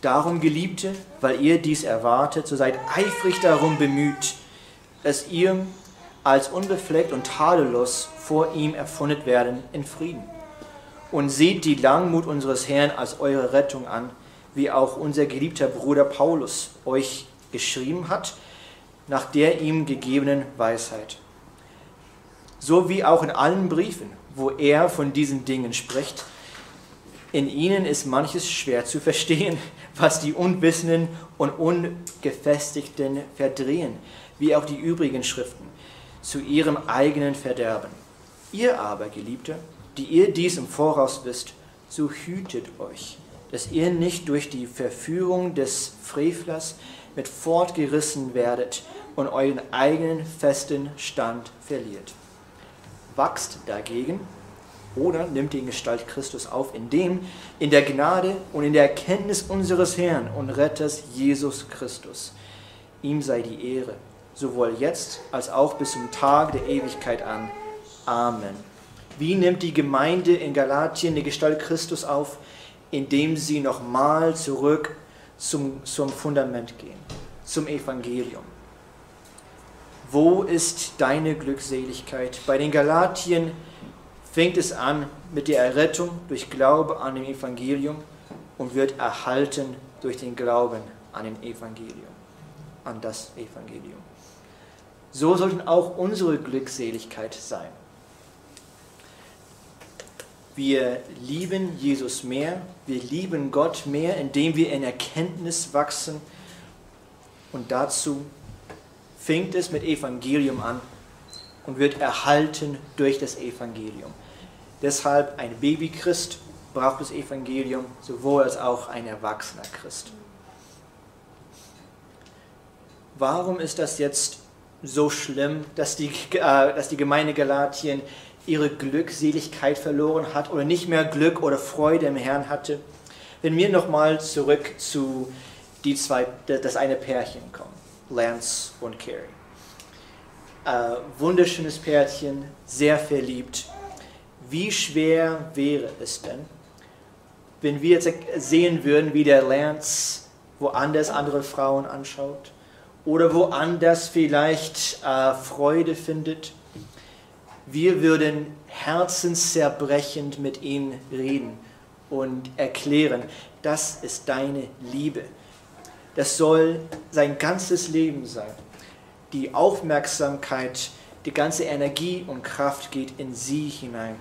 Darum, Geliebte, weil ihr dies erwartet, so seid eifrig darum bemüht, dass ihr als unbefleckt und tadellos vor ihm erfunden werden in Frieden. Und seht die Langmut unseres Herrn als eure Rettung an, wie auch unser geliebter Bruder Paulus euch geschrieben hat, nach der ihm gegebenen Weisheit. So wie auch in allen Briefen, wo er von diesen Dingen spricht. In ihnen ist manches schwer zu verstehen, was die Unwissenden und Ungefestigten verdrehen, wie auch die übrigen Schriften, zu ihrem eigenen Verderben. Ihr aber, Geliebte, die ihr dies im Voraus wisst, so hütet euch, dass ihr nicht durch die Verführung des Frevlers mit fortgerissen werdet und euren eigenen festen Stand verliert wachst dagegen oder nimmt die Gestalt Christus auf, indem in der Gnade und in der Erkenntnis unseres Herrn und Retters Jesus Christus. Ihm sei die Ehre, sowohl jetzt als auch bis zum Tag der Ewigkeit an. Amen. Wie nimmt die Gemeinde in Galatien die Gestalt Christus auf, indem sie nochmal zurück zum, zum Fundament gehen, zum Evangelium? Wo ist deine Glückseligkeit? Bei den Galatien fängt es an mit der Errettung durch Glaube an dem Evangelium und wird erhalten durch den Glauben an dem Evangelium, an das Evangelium. So sollten auch unsere Glückseligkeit sein. Wir lieben Jesus mehr, wir lieben Gott mehr, indem wir in Erkenntnis wachsen. Und dazu fängt es mit Evangelium an und wird erhalten durch das Evangelium. Deshalb ein Babychrist braucht das Evangelium, sowohl als auch ein erwachsener Christ. Warum ist das jetzt so schlimm, dass die, äh, dass die Gemeinde Galatien ihre Glückseligkeit verloren hat oder nicht mehr Glück oder Freude im Herrn hatte? Wenn wir nochmal zurück zu die zwei, das eine Pärchen kommen, Lance und Carrie. Äh, wunderschönes Pärchen, sehr verliebt. Wie schwer wäre es denn, wenn wir jetzt sehen würden, wie der Lance woanders andere Frauen anschaut oder woanders vielleicht äh, Freude findet. Wir würden herzenszerbrechend mit ihm reden und erklären, das ist deine Liebe. Das soll sein ganzes Leben sein. Die Aufmerksamkeit, die ganze Energie und Kraft geht in sie hinein.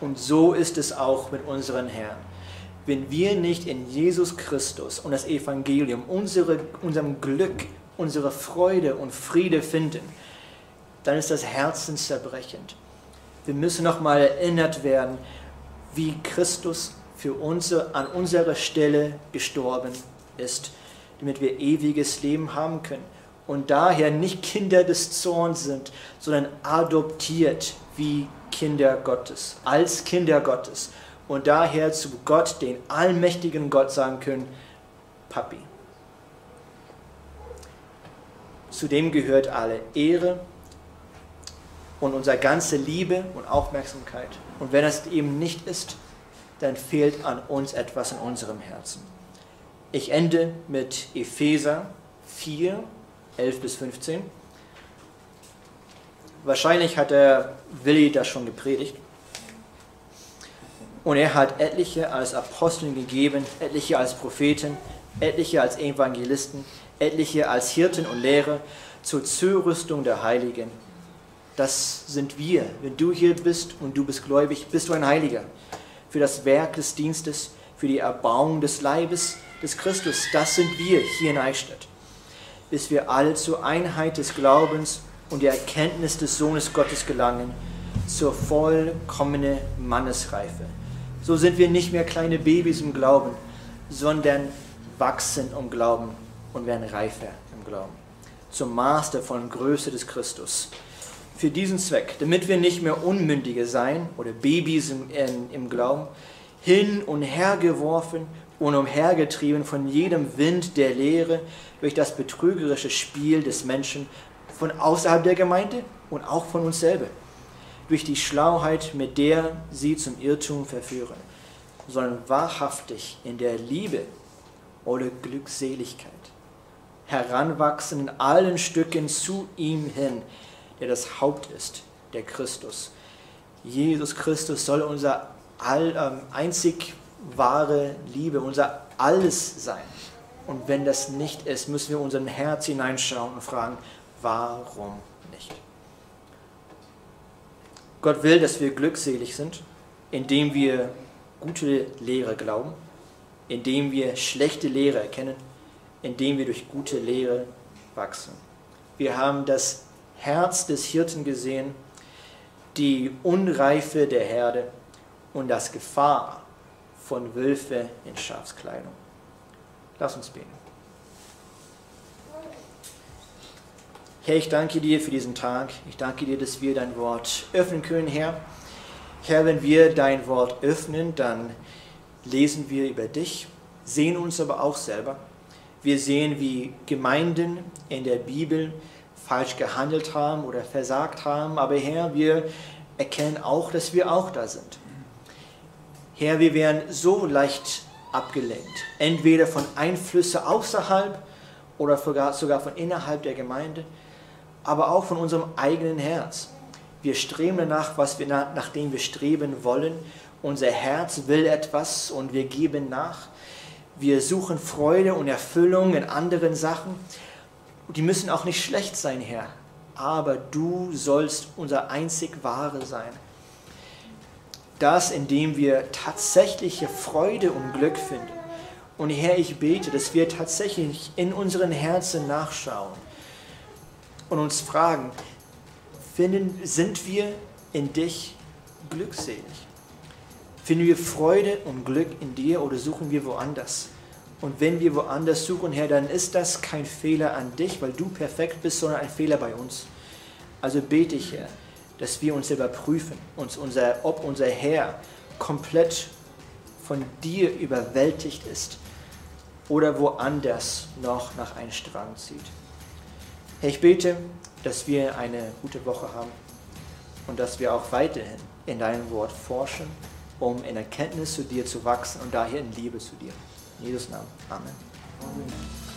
Und so ist es auch mit unseren Herrn wenn wir nicht in Jesus Christus und das Evangelium unsere, unserem Glück, unsere Freude und Friede finden, dann ist das herzenszerbrechend. Wir müssen nochmal erinnert werden, wie Christus für uns an unserer Stelle gestorben ist, damit wir ewiges Leben haben können und daher nicht Kinder des Zorns sind, sondern adoptiert wie Kinder Gottes, als Kinder Gottes und daher zu Gott, den allmächtigen Gott, sagen können, Papi. Zu dem gehört alle Ehre und unsere ganze Liebe und Aufmerksamkeit. Und wenn es eben nicht ist, dann fehlt an uns etwas in unserem Herzen. Ich ende mit Epheser 4, 11 bis 15. Wahrscheinlich hat der Willi das schon gepredigt. Und er hat etliche als Aposteln gegeben, etliche als Propheten, etliche als Evangelisten, etliche als Hirten und Lehrer zur Zurüstung der Heiligen. Das sind wir. Wenn du hier bist und du bist gläubig, bist du ein Heiliger. Für das Werk des Dienstes, für die Erbauung des Leibes des Christus, das sind wir hier in Eichstätt. Bis wir alle zur Einheit des Glaubens und der Erkenntnis des Sohnes Gottes gelangen, zur vollkommenen Mannesreife so sind wir nicht mehr kleine Babys im Glauben, sondern wachsen im Glauben und werden reifer im Glauben. Zum Maß der vollen Größe des Christus. Für diesen Zweck, damit wir nicht mehr Unmündige sein oder Babys im, in, im Glauben, hin und her geworfen und umhergetrieben von jedem Wind der Lehre durch das betrügerische Spiel des Menschen von außerhalb der Gemeinde und auch von uns selber durch die Schlauheit, mit der sie zum Irrtum verführen, sondern wahrhaftig in der Liebe oder Glückseligkeit heranwachsen in allen Stücken zu ihm hin, der das Haupt ist, der Christus. Jesus Christus soll unser all, ähm, einzig wahre Liebe, unser Alles sein. Und wenn das nicht ist, müssen wir unseren Herz hineinschauen und fragen, warum nicht? Gott will, dass wir glückselig sind, indem wir gute Lehre glauben, indem wir schlechte Lehre erkennen, indem wir durch gute Lehre wachsen. Wir haben das Herz des Hirten gesehen, die Unreife der Herde und das Gefahr von Wölfe in Schafskleidung. Lass uns beten. Herr, ich danke dir für diesen Tag. Ich danke dir, dass wir dein Wort öffnen können, Herr. Herr, wenn wir dein Wort öffnen, dann lesen wir über dich, sehen uns aber auch selber. Wir sehen, wie Gemeinden in der Bibel falsch gehandelt haben oder versagt haben. Aber Herr, wir erkennen auch, dass wir auch da sind. Herr, wir werden so leicht abgelenkt, entweder von Einflüssen außerhalb oder sogar von innerhalb der Gemeinde aber auch von unserem eigenen Herz. Wir streben danach, was wir nach, dem wir streben wollen. Unser Herz will etwas und wir geben nach. Wir suchen Freude und Erfüllung in anderen Sachen. Die müssen auch nicht schlecht sein, Herr. Aber du sollst unser einzig Wahre sein. Das, indem wir tatsächliche Freude und Glück finden. Und Herr, ich bete, dass wir tatsächlich in unseren Herzen nachschauen und uns fragen, finden, sind wir in dich glückselig? Finden wir Freude und Glück in dir oder suchen wir woanders? Und wenn wir woanders suchen, Herr, dann ist das kein Fehler an dich, weil du perfekt bist, sondern ein Fehler bei uns. Also bete ich, Herr, dass wir uns überprüfen, uns unser, ob unser Herr komplett von dir überwältigt ist oder woanders noch nach einem Strang zieht. Herr, ich bete, dass wir eine gute Woche haben und dass wir auch weiterhin in deinem Wort forschen um in Erkenntnis zu dir zu wachsen und daher in Liebe zu dir. In Jesus Namen. Amen. Amen.